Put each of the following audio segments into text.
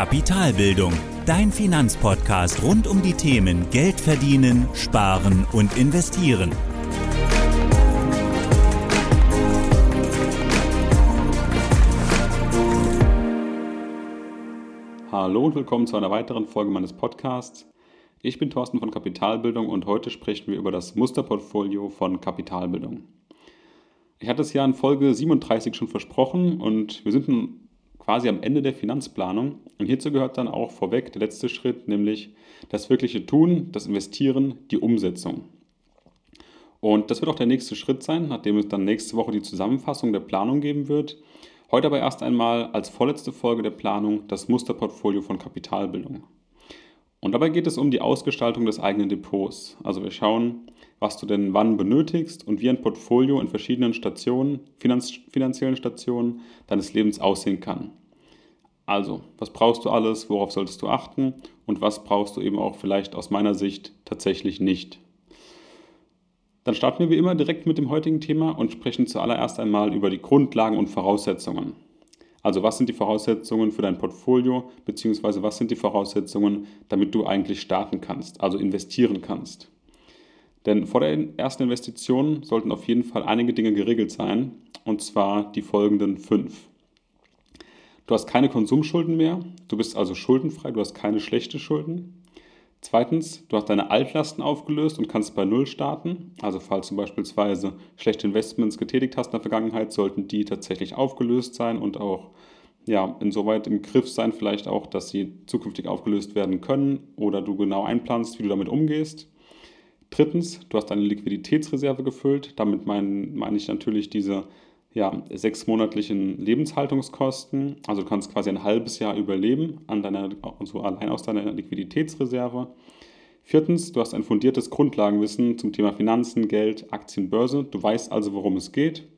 Kapitalbildung, dein Finanzpodcast rund um die Themen Geld verdienen, sparen und investieren. Hallo und willkommen zu einer weiteren Folge meines Podcasts. Ich bin Thorsten von Kapitalbildung und heute sprechen wir über das Musterportfolio von Kapitalbildung. Ich hatte es ja in Folge 37 schon versprochen und wir sind nun quasi am Ende der Finanzplanung. Und hierzu gehört dann auch vorweg der letzte Schritt, nämlich das wirkliche Tun, das Investieren, die Umsetzung. Und das wird auch der nächste Schritt sein, nachdem es dann nächste Woche die Zusammenfassung der Planung geben wird. Heute aber erst einmal als vorletzte Folge der Planung das Musterportfolio von Kapitalbildung. Und dabei geht es um die Ausgestaltung des eigenen Depots. Also wir schauen, was du denn wann benötigst und wie ein Portfolio in verschiedenen Stationen, finanz finanziellen Stationen deines Lebens aussehen kann. Also, was brauchst du alles, worauf solltest du achten und was brauchst du eben auch vielleicht aus meiner Sicht tatsächlich nicht. Dann starten wir wie immer direkt mit dem heutigen Thema und sprechen zuallererst einmal über die Grundlagen und Voraussetzungen. Also was sind die Voraussetzungen für dein Portfolio, beziehungsweise was sind die Voraussetzungen, damit du eigentlich starten kannst, also investieren kannst. Denn vor der ersten Investition sollten auf jeden Fall einige Dinge geregelt sein, und zwar die folgenden fünf. Du hast keine Konsumschulden mehr, du bist also schuldenfrei, du hast keine schlechte Schulden. Zweitens, du hast deine Altlasten aufgelöst und kannst bei Null starten. Also falls du beispielsweise schlechte Investments getätigt hast in der Vergangenheit, sollten die tatsächlich aufgelöst sein und auch ja, insoweit im Griff sein, vielleicht auch, dass sie zukünftig aufgelöst werden können oder du genau einplanst, wie du damit umgehst. Drittens, du hast deine Liquiditätsreserve gefüllt. Damit meine, meine ich natürlich diese ja, sechs monatlichen Lebenshaltungskosten. Also du kannst quasi ein halbes Jahr überleben an deiner, also allein aus deiner Liquiditätsreserve. Viertens, du hast ein fundiertes Grundlagenwissen zum Thema Finanzen, Geld, Aktien, Börse. Du weißt also, worum es geht.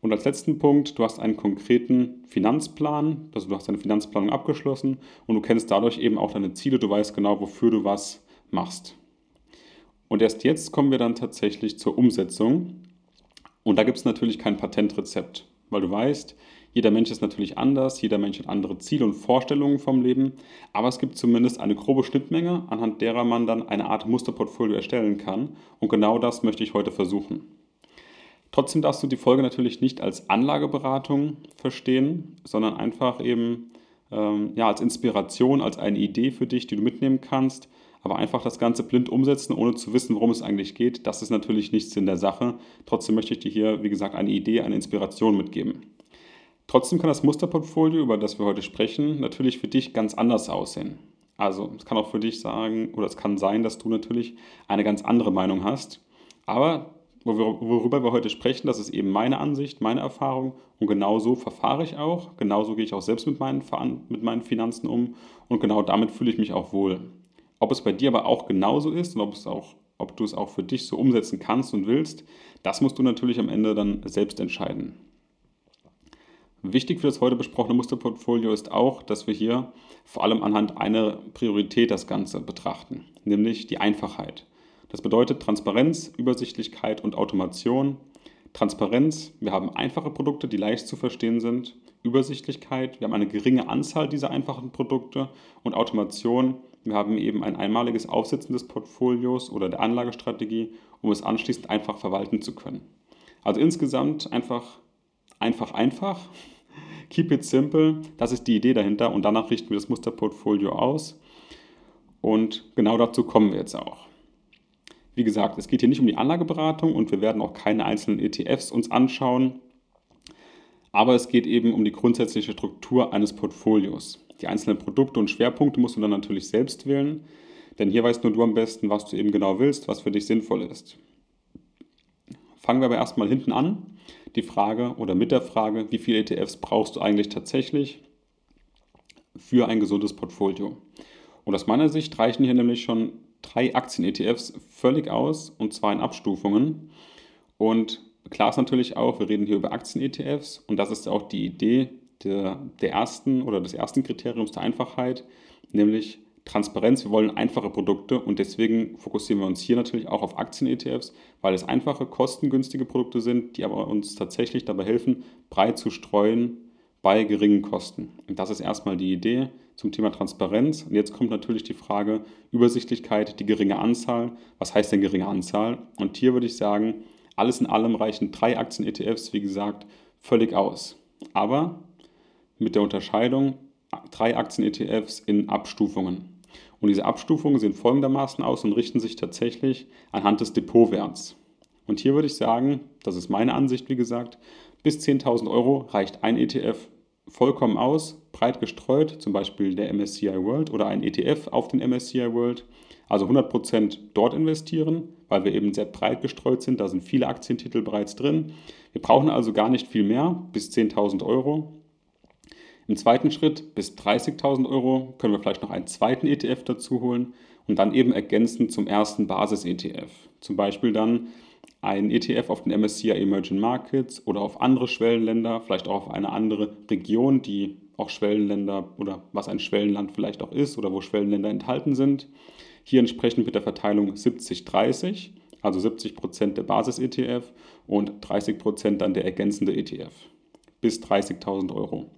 Und als letzten Punkt, du hast einen konkreten Finanzplan, also du hast deine Finanzplanung abgeschlossen und du kennst dadurch eben auch deine Ziele, du weißt genau, wofür du was machst. Und erst jetzt kommen wir dann tatsächlich zur Umsetzung. Und da gibt es natürlich kein Patentrezept, weil du weißt, jeder Mensch ist natürlich anders, jeder Mensch hat andere Ziele und Vorstellungen vom Leben, aber es gibt zumindest eine grobe Schnittmenge, anhand derer man dann eine Art Musterportfolio erstellen kann. Und genau das möchte ich heute versuchen. Trotzdem darfst du die Folge natürlich nicht als Anlageberatung verstehen, sondern einfach eben ähm, ja, als Inspiration, als eine Idee für dich, die du mitnehmen kannst, aber einfach das Ganze blind umsetzen, ohne zu wissen, worum es eigentlich geht, das ist natürlich nichts in der Sache. Trotzdem möchte ich dir hier, wie gesagt, eine Idee, eine Inspiration mitgeben. Trotzdem kann das Musterportfolio, über das wir heute sprechen, natürlich für dich ganz anders aussehen. Also es kann auch für dich sagen, oder es kann sein, dass du natürlich eine ganz andere Meinung hast. Aber worüber wir heute sprechen, das ist eben meine Ansicht, meine Erfahrung und genau so verfahre ich auch. Genauso gehe ich auch selbst mit meinen, mit meinen Finanzen um und genau damit fühle ich mich auch wohl. Ob es bei dir aber auch genauso ist und ob, es auch, ob du es auch für dich so umsetzen kannst und willst, das musst du natürlich am Ende dann selbst entscheiden. Wichtig für das heute besprochene Musterportfolio ist auch, dass wir hier vor allem anhand einer Priorität das Ganze betrachten, nämlich die Einfachheit. Das bedeutet Transparenz, Übersichtlichkeit und Automation. Transparenz, wir haben einfache Produkte, die leicht zu verstehen sind. Übersichtlichkeit, wir haben eine geringe Anzahl dieser einfachen Produkte. Und Automation, wir haben eben ein einmaliges Aufsetzen des Portfolios oder der Anlagestrategie, um es anschließend einfach verwalten zu können. Also insgesamt einfach, einfach, einfach. Keep it simple, das ist die Idee dahinter und danach richten wir das Musterportfolio aus. Und genau dazu kommen wir jetzt auch. Wie gesagt, es geht hier nicht um die Anlageberatung und wir werden auch keine einzelnen ETFs uns anschauen, aber es geht eben um die grundsätzliche Struktur eines Portfolios. Die einzelnen Produkte und Schwerpunkte musst du dann natürlich selbst wählen, denn hier weißt nur du am besten, was du eben genau willst, was für dich sinnvoll ist. Fangen wir aber erstmal hinten an. Die Frage oder mit der Frage, wie viele ETFs brauchst du eigentlich tatsächlich für ein gesundes Portfolio? Und aus meiner Sicht reichen hier nämlich schon drei Aktien-ETFs völlig aus, und zwar in Abstufungen. Und klar ist natürlich auch, wir reden hier über Aktien-ETFs und das ist auch die Idee der, der ersten oder des ersten Kriteriums der Einfachheit, nämlich Transparenz. Wir wollen einfache Produkte und deswegen fokussieren wir uns hier natürlich auch auf Aktien-ETFs, weil es einfache, kostengünstige Produkte sind, die aber uns tatsächlich dabei helfen, breit zu streuen bei geringen Kosten. Und das ist erstmal die Idee, zum Thema Transparenz. Und jetzt kommt natürlich die Frage Übersichtlichkeit, die geringe Anzahl. Was heißt denn geringe Anzahl? Und hier würde ich sagen, alles in allem reichen drei Aktien-ETFs, wie gesagt, völlig aus. Aber mit der Unterscheidung drei Aktien-ETFs in Abstufungen. Und diese Abstufungen sehen folgendermaßen aus und richten sich tatsächlich anhand des Depotwerts. Und hier würde ich sagen, das ist meine Ansicht, wie gesagt, bis 10.000 Euro reicht ein ETF vollkommen aus, breit gestreut, zum Beispiel der MSCI World oder ein ETF auf den MSCI World. Also 100% dort investieren, weil wir eben sehr breit gestreut sind. Da sind viele Aktientitel bereits drin. Wir brauchen also gar nicht viel mehr, bis 10.000 Euro. Im zweiten Schritt bis 30.000 Euro können wir vielleicht noch einen zweiten ETF dazu holen und dann eben ergänzend zum ersten Basis-ETF. Zum Beispiel dann ein ETF auf den MSCI Emerging Markets oder auf andere Schwellenländer, vielleicht auch auf eine andere Region, die auch Schwellenländer oder was ein Schwellenland vielleicht auch ist oder wo Schwellenländer enthalten sind. Hier entsprechend mit der Verteilung 70-30, also 70% der Basis-ETF und 30% dann der ergänzende ETF bis 30.000 Euro.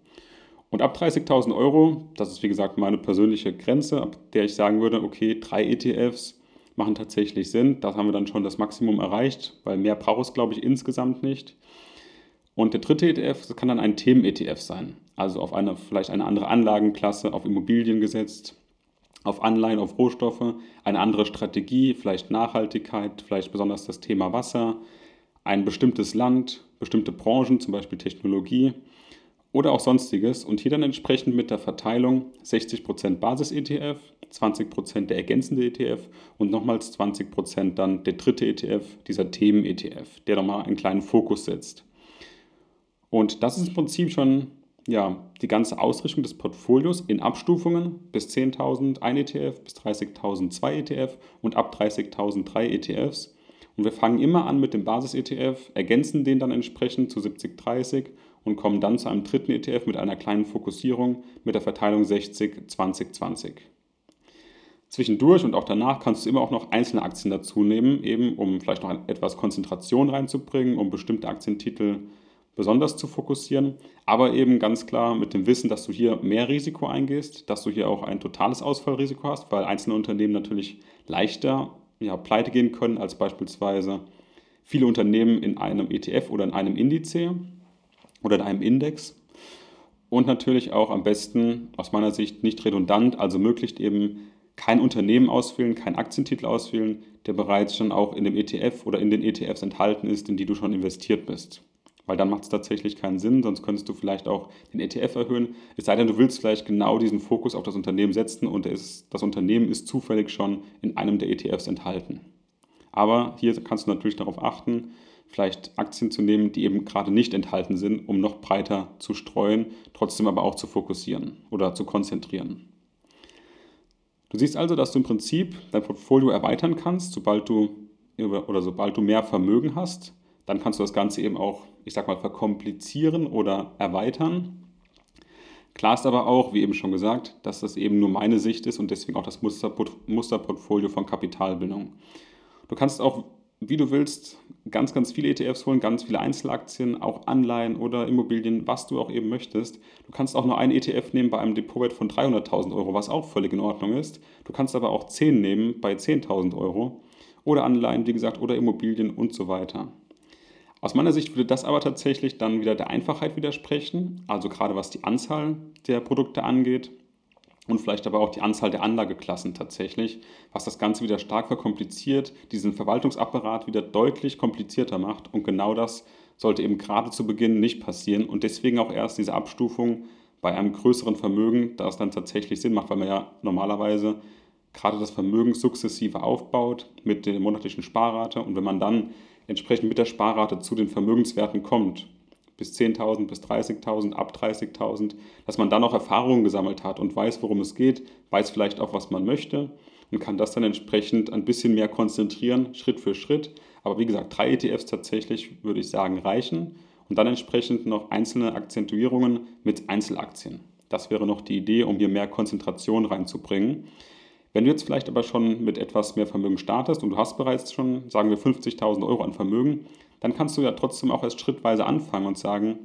Und ab 30.000 Euro, das ist wie gesagt meine persönliche Grenze, ab der ich sagen würde, okay, drei ETFs machen tatsächlich Sinn. Da haben wir dann schon das Maximum erreicht, weil mehr braucht es, glaube ich, insgesamt nicht. Und der dritte ETF, das kann dann ein Themen-ETF sein. Also auf eine, vielleicht eine andere Anlagenklasse, auf Immobilien gesetzt, auf Anleihen, auf Rohstoffe, eine andere Strategie, vielleicht Nachhaltigkeit, vielleicht besonders das Thema Wasser, ein bestimmtes Land, bestimmte Branchen, zum Beispiel Technologie oder auch sonstiges und hier dann entsprechend mit der Verteilung 60% Basis-ETF, 20% der ergänzende ETF und nochmals 20% dann der dritte ETF, dieser Themen-ETF, der nochmal einen kleinen Fokus setzt. Und das ist im Prinzip schon ja, die ganze Ausrichtung des Portfolios in Abstufungen bis 10.000 ein ETF, bis 30.000 zwei ETF und ab 30.000 drei ETFs. Und wir fangen immer an mit dem Basis-ETF, ergänzen den dann entsprechend zu 70-30 und kommen dann zu einem dritten ETF mit einer kleinen Fokussierung mit der Verteilung 60-20-20. Zwischendurch und auch danach kannst du immer auch noch einzelne Aktien dazu nehmen, eben um vielleicht noch etwas Konzentration reinzubringen, um bestimmte Aktientitel besonders zu fokussieren, aber eben ganz klar mit dem Wissen, dass du hier mehr Risiko eingehst, dass du hier auch ein totales Ausfallrisiko hast, weil einzelne Unternehmen natürlich leichter ja, pleite gehen können als beispielsweise viele Unternehmen in einem ETF oder in einem Indiz oder in einem Index. Und natürlich auch am besten aus meiner Sicht nicht redundant, also möglichst eben kein Unternehmen auswählen, kein Aktientitel auswählen, der bereits schon auch in dem ETF oder in den ETFs enthalten ist, in die du schon investiert bist. Weil dann macht es tatsächlich keinen Sinn, sonst könntest du vielleicht auch den ETF erhöhen. Es sei denn, du willst vielleicht genau diesen Fokus auf das Unternehmen setzen und ist, das Unternehmen ist zufällig schon in einem der ETFs enthalten. Aber hier kannst du natürlich darauf achten, vielleicht Aktien zu nehmen, die eben gerade nicht enthalten sind, um noch breiter zu streuen, trotzdem aber auch zu fokussieren oder zu konzentrieren. Du siehst also, dass du im Prinzip dein Portfolio erweitern kannst, sobald du oder sobald du mehr Vermögen hast, dann kannst du das Ganze eben auch, ich sag mal, verkomplizieren oder erweitern. Klar ist aber auch, wie eben schon gesagt, dass das eben nur meine Sicht ist und deswegen auch das Musterportfolio von Kapitalbildung. Du kannst auch wie du willst, ganz, ganz viele ETFs holen, ganz viele Einzelaktien, auch Anleihen oder Immobilien, was du auch eben möchtest. Du kannst auch nur einen ETF nehmen bei einem Depotwert von 300.000 Euro, was auch völlig in Ordnung ist. Du kannst aber auch 10 nehmen bei 10.000 Euro oder Anleihen, wie gesagt, oder Immobilien und so weiter. Aus meiner Sicht würde das aber tatsächlich dann wieder der Einfachheit widersprechen, also gerade was die Anzahl der Produkte angeht und vielleicht aber auch die Anzahl der Anlageklassen tatsächlich, was das Ganze wieder stark verkompliziert, diesen Verwaltungsapparat wieder deutlich komplizierter macht. Und genau das sollte eben gerade zu Beginn nicht passieren. Und deswegen auch erst diese Abstufung bei einem größeren Vermögen, da es dann tatsächlich Sinn macht, weil man ja normalerweise gerade das Vermögen sukzessive aufbaut mit der monatlichen Sparrate. Und wenn man dann entsprechend mit der Sparrate zu den Vermögenswerten kommt bis 10.000, bis 30.000, ab 30.000, dass man dann auch Erfahrungen gesammelt hat und weiß, worum es geht, weiß vielleicht auch, was man möchte und kann das dann entsprechend ein bisschen mehr konzentrieren, Schritt für Schritt. Aber wie gesagt, drei ETFs tatsächlich, würde ich sagen, reichen und dann entsprechend noch einzelne Akzentuierungen mit Einzelaktien. Das wäre noch die Idee, um hier mehr Konzentration reinzubringen. Wenn du jetzt vielleicht aber schon mit etwas mehr Vermögen startest und du hast bereits schon, sagen wir, 50.000 Euro an Vermögen, dann kannst du ja trotzdem auch erst schrittweise anfangen und sagen,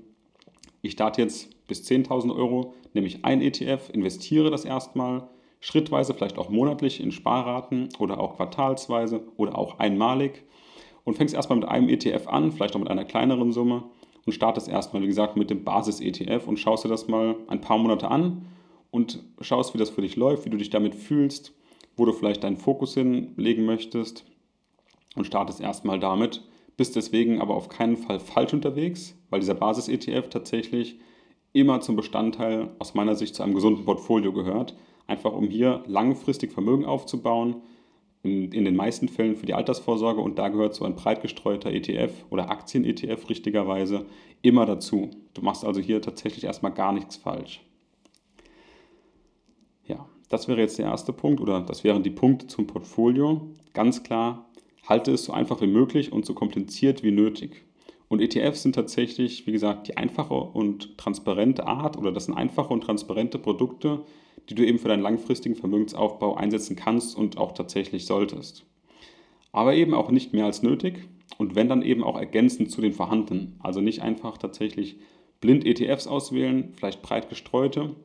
ich starte jetzt bis 10.000 Euro nehme ich ein ETF, investiere das erstmal, schrittweise, vielleicht auch monatlich in Sparraten oder auch quartalsweise oder auch einmalig und fängst erstmal mit einem ETF an, vielleicht auch mit einer kleineren Summe und startest erstmal, wie gesagt, mit dem Basis-ETF und schaust dir das mal ein paar Monate an und schaust, wie das für dich läuft, wie du dich damit fühlst, wo du vielleicht deinen Fokus hinlegen möchtest und startest erstmal damit. Bist deswegen aber auf keinen Fall falsch unterwegs, weil dieser Basis-ETF tatsächlich immer zum Bestandteil aus meiner Sicht zu einem gesunden Portfolio gehört. Einfach um hier langfristig Vermögen aufzubauen, in, in den meisten Fällen für die Altersvorsorge und da gehört so ein breit gestreuter ETF oder Aktien-ETF richtigerweise immer dazu. Du machst also hier tatsächlich erstmal gar nichts falsch. Ja, das wäre jetzt der erste Punkt oder das wären die Punkte zum Portfolio. Ganz klar, halte es so einfach wie möglich und so kompliziert wie nötig. Und ETFs sind tatsächlich, wie gesagt, die einfache und transparente Art oder das sind einfache und transparente Produkte, die du eben für deinen langfristigen Vermögensaufbau einsetzen kannst und auch tatsächlich solltest. Aber eben auch nicht mehr als nötig und wenn dann eben auch ergänzend zu den vorhandenen. Also nicht einfach tatsächlich blind ETFs auswählen, vielleicht breit gestreute,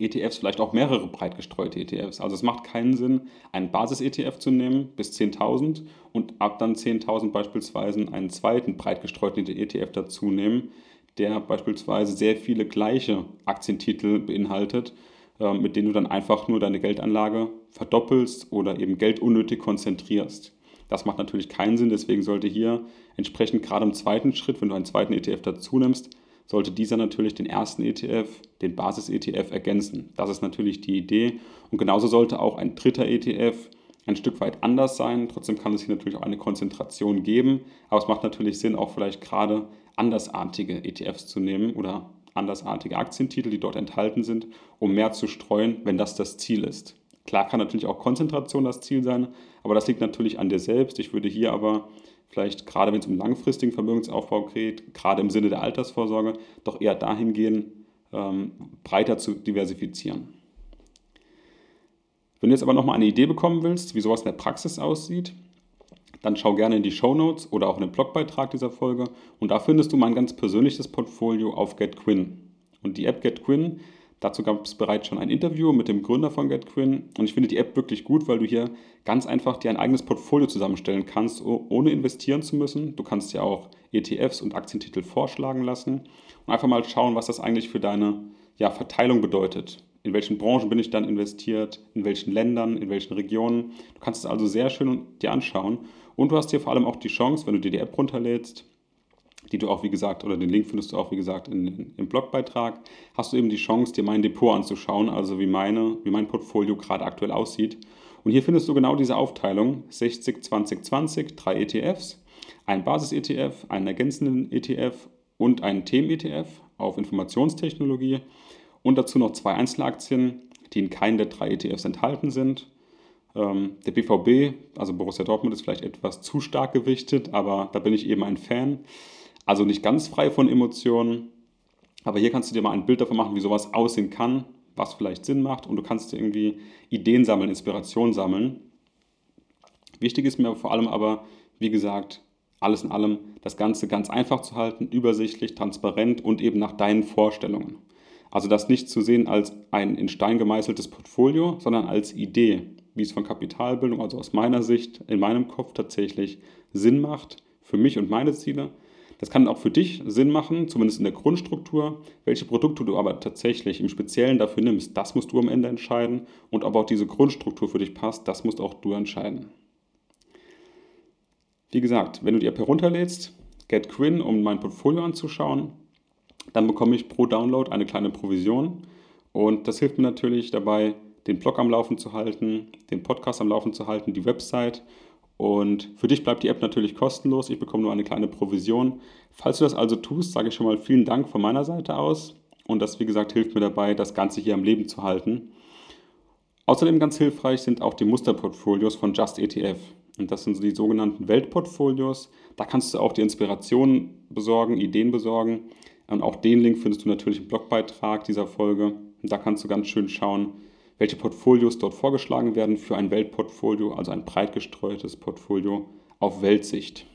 ETFs, vielleicht auch mehrere breit gestreute ETFs. Also es macht keinen Sinn, einen Basis-ETF zu nehmen bis 10.000 und ab dann 10.000 beispielsweise einen zweiten breit gestreuten ETF dazu nehmen, der beispielsweise sehr viele gleiche Aktientitel beinhaltet, äh, mit denen du dann einfach nur deine Geldanlage verdoppelst oder eben Geld unnötig konzentrierst. Das macht natürlich keinen Sinn, deswegen sollte hier entsprechend gerade im zweiten Schritt, wenn du einen zweiten ETF dazu nimmst, sollte dieser natürlich den ersten ETF, den Basis-ETF ergänzen. Das ist natürlich die Idee. Und genauso sollte auch ein dritter ETF ein Stück weit anders sein. Trotzdem kann es hier natürlich auch eine Konzentration geben. Aber es macht natürlich Sinn, auch vielleicht gerade andersartige ETFs zu nehmen oder andersartige Aktientitel, die dort enthalten sind, um mehr zu streuen, wenn das das Ziel ist. Klar kann natürlich auch Konzentration das Ziel sein, aber das liegt natürlich an dir selbst. Ich würde hier aber vielleicht gerade wenn es um langfristigen Vermögensaufbau geht, gerade im Sinne der Altersvorsorge, doch eher dahin gehen, ähm, breiter zu diversifizieren. Wenn du jetzt aber nochmal eine Idee bekommen willst, wie sowas in der Praxis aussieht, dann schau gerne in die Show Notes oder auch in den Blogbeitrag dieser Folge und da findest du mein ganz persönliches Portfolio auf GetQuinn. Und die App GetQuinn Dazu gab es bereits schon ein Interview mit dem Gründer von GetQuinn und ich finde die App wirklich gut, weil du hier ganz einfach dir ein eigenes Portfolio zusammenstellen kannst, ohne investieren zu müssen. Du kannst dir auch ETFs und Aktientitel vorschlagen lassen und einfach mal schauen, was das eigentlich für deine ja, Verteilung bedeutet. In welchen Branchen bin ich dann investiert, in welchen Ländern, in welchen Regionen. Du kannst es also sehr schön dir anschauen und du hast hier vor allem auch die Chance, wenn du dir die App runterlädst, die du auch, wie gesagt, oder den Link findest du auch, wie gesagt, in, im Blogbeitrag, hast du eben die Chance, dir mein Depot anzuschauen, also wie, meine, wie mein Portfolio gerade aktuell aussieht. Und hier findest du genau diese Aufteilung, 60, 20, 20, drei ETFs, ein Basis-ETF, einen ergänzenden ETF und einen Themen-ETF auf Informationstechnologie und dazu noch zwei Einzelaktien, die in keinen der drei ETFs enthalten sind. Ähm, der BVB, also Borussia Dortmund, ist vielleicht etwas zu stark gewichtet, aber da bin ich eben ein Fan. Also nicht ganz frei von Emotionen, aber hier kannst du dir mal ein Bild davon machen, wie sowas aussehen kann, was vielleicht Sinn macht und du kannst dir irgendwie Ideen sammeln, Inspiration sammeln. Wichtig ist mir vor allem aber, wie gesagt, alles in allem das Ganze ganz einfach zu halten, übersichtlich, transparent und eben nach deinen Vorstellungen. Also das nicht zu sehen als ein in Stein gemeißeltes Portfolio, sondern als Idee, wie es von Kapitalbildung, also aus meiner Sicht, in meinem Kopf tatsächlich Sinn macht, für mich und meine Ziele, das kann auch für dich Sinn machen, zumindest in der Grundstruktur. Welche Produkte du aber tatsächlich im Speziellen dafür nimmst, das musst du am Ende entscheiden. Und ob auch diese Grundstruktur für dich passt, das musst auch du entscheiden. Wie gesagt, wenn du die App herunterlädst, GetQuinn, um mein Portfolio anzuschauen, dann bekomme ich pro Download eine kleine Provision. Und das hilft mir natürlich dabei, den Blog am Laufen zu halten, den Podcast am Laufen zu halten, die Website und für dich bleibt die App natürlich kostenlos. Ich bekomme nur eine kleine Provision. Falls du das also tust, sage ich schon mal vielen Dank von meiner Seite aus. Und das, wie gesagt, hilft mir dabei, das Ganze hier am Leben zu halten. Außerdem ganz hilfreich sind auch die Musterportfolios von Just ETF. Und das sind die sogenannten Weltportfolios. Da kannst du auch die Inspiration besorgen, Ideen besorgen. Und auch den Link findest du natürlich im Blogbeitrag dieser Folge. Und da kannst du ganz schön schauen, welche Portfolios dort vorgeschlagen werden für ein Weltportfolio, also ein breit gestreutes Portfolio auf Weltsicht.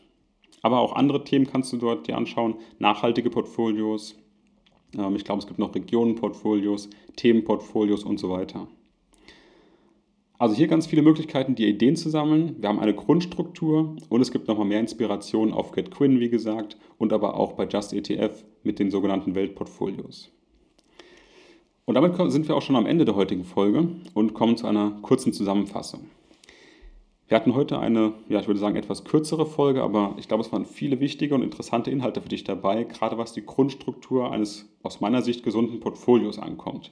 Aber auch andere Themen kannst du dort dir anschauen, nachhaltige Portfolios, Ähm, ich glaube, es gibt noch Regionenportfolios, Themenportfolios und so weiter. Also hier ganz viele Möglichkeiten, die Ideen zu sammeln. Wir haben eine Grundstruktur und es gibt nochmal mehr Inspiration auf GetQuinn, wie gesagt, und aber auch bei JustETF mit den sogenannten Weltportfolios. Und damit sind wir auch schon am Ende der heutigen Folge und kommen zu einer kurzen Zusammenfassung. Wir hatten heute eine, ja, ich würde sagen, etwas kürzere Folge, aber ich glaube, es waren viele wichtige und interessante Inhalte für dich dabei, gerade was die Grundstruktur eines aus meiner Sicht gesunden Portfolios ankommt.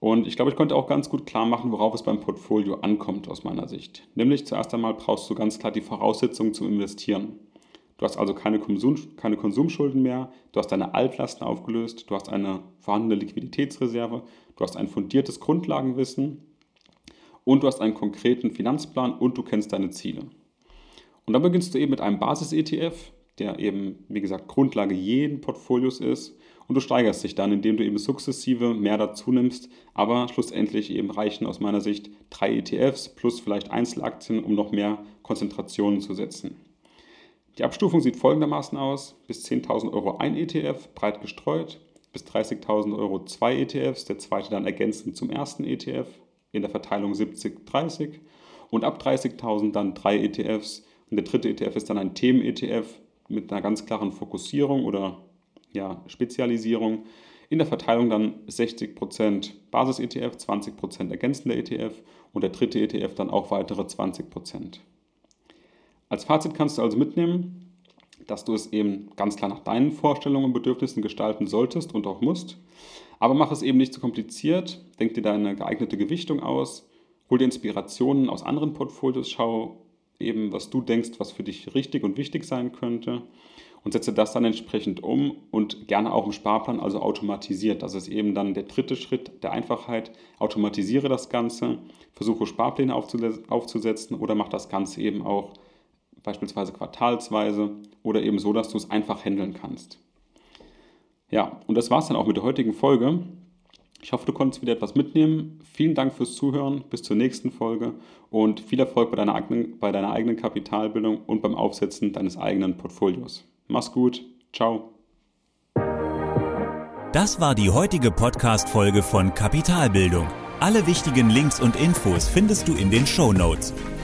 Und ich glaube, ich konnte auch ganz gut klar machen, worauf es beim Portfolio ankommt aus meiner Sicht. Nämlich zuerst einmal brauchst du ganz klar die Voraussetzungen zum Investieren. Du hast also keine, Konsum, keine Konsumschulden mehr, du hast deine Altlasten aufgelöst, du hast eine vorhandene Liquiditätsreserve, du hast ein fundiertes Grundlagenwissen. Und du hast einen konkreten Finanzplan und du kennst deine Ziele. Und dann beginnst du eben mit einem Basis-ETF, der eben, wie gesagt, Grundlage jeden Portfolios ist. Und du steigerst dich dann, indem du eben sukzessive mehr dazu nimmst, aber schlussendlich eben reichen aus meiner Sicht drei ETFs plus vielleicht Einzelaktien, um noch mehr Konzentrationen zu setzen. Die Abstufung sieht folgendermaßen aus: bis 10.000 Euro ein ETF, breit gestreut, bis 30.000 Euro zwei ETFs, der zweite dann ergänzend zum ersten ETF in der Verteilung 70-30 und ab 30.000 dann drei ETFs und der dritte ETF ist dann ein Themen-ETF mit einer ganz klaren Fokussierung oder ja, Spezialisierung. In der Verteilung dann 60% Basis-ETF, 20% ergänzender ETF und der dritte ETF dann auch weitere 20%. Als Fazit kannst du also mitnehmen, dass du es eben ganz klar nach deinen Vorstellungen und Bedürfnissen gestalten solltest und auch musst. Aber mach es eben nicht zu kompliziert, denk dir deine geeignete Gewichtung aus, hol dir Inspirationen aus anderen Portfolios, schau eben, was du denkst, was für dich richtig und wichtig sein könnte und setze das dann entsprechend um und gerne auch im Sparplan, also automatisiert. Das ist eben dann der dritte Schritt der Einfachheit. Automatisiere das Ganze, versuche Sparpläne aufzusetzen oder mach das Ganze eben auch beispielsweise quartalsweise oder eben so, dass du es einfach handeln kannst. Ja, und das war es dann auch mit der heutigen Folge. Ich hoffe, du konntest wieder etwas mitnehmen. Vielen Dank fürs Zuhören. Bis zur nächsten Folge und viel Erfolg bei deiner, eigenen, bei deiner eigenen Kapitalbildung und beim Aufsetzen deines eigenen Portfolios. Mach's gut. Ciao. Das war die heutige Podcast-Folge von Kapitalbildung. Alle wichtigen Links und Infos findest du in den Show Notes.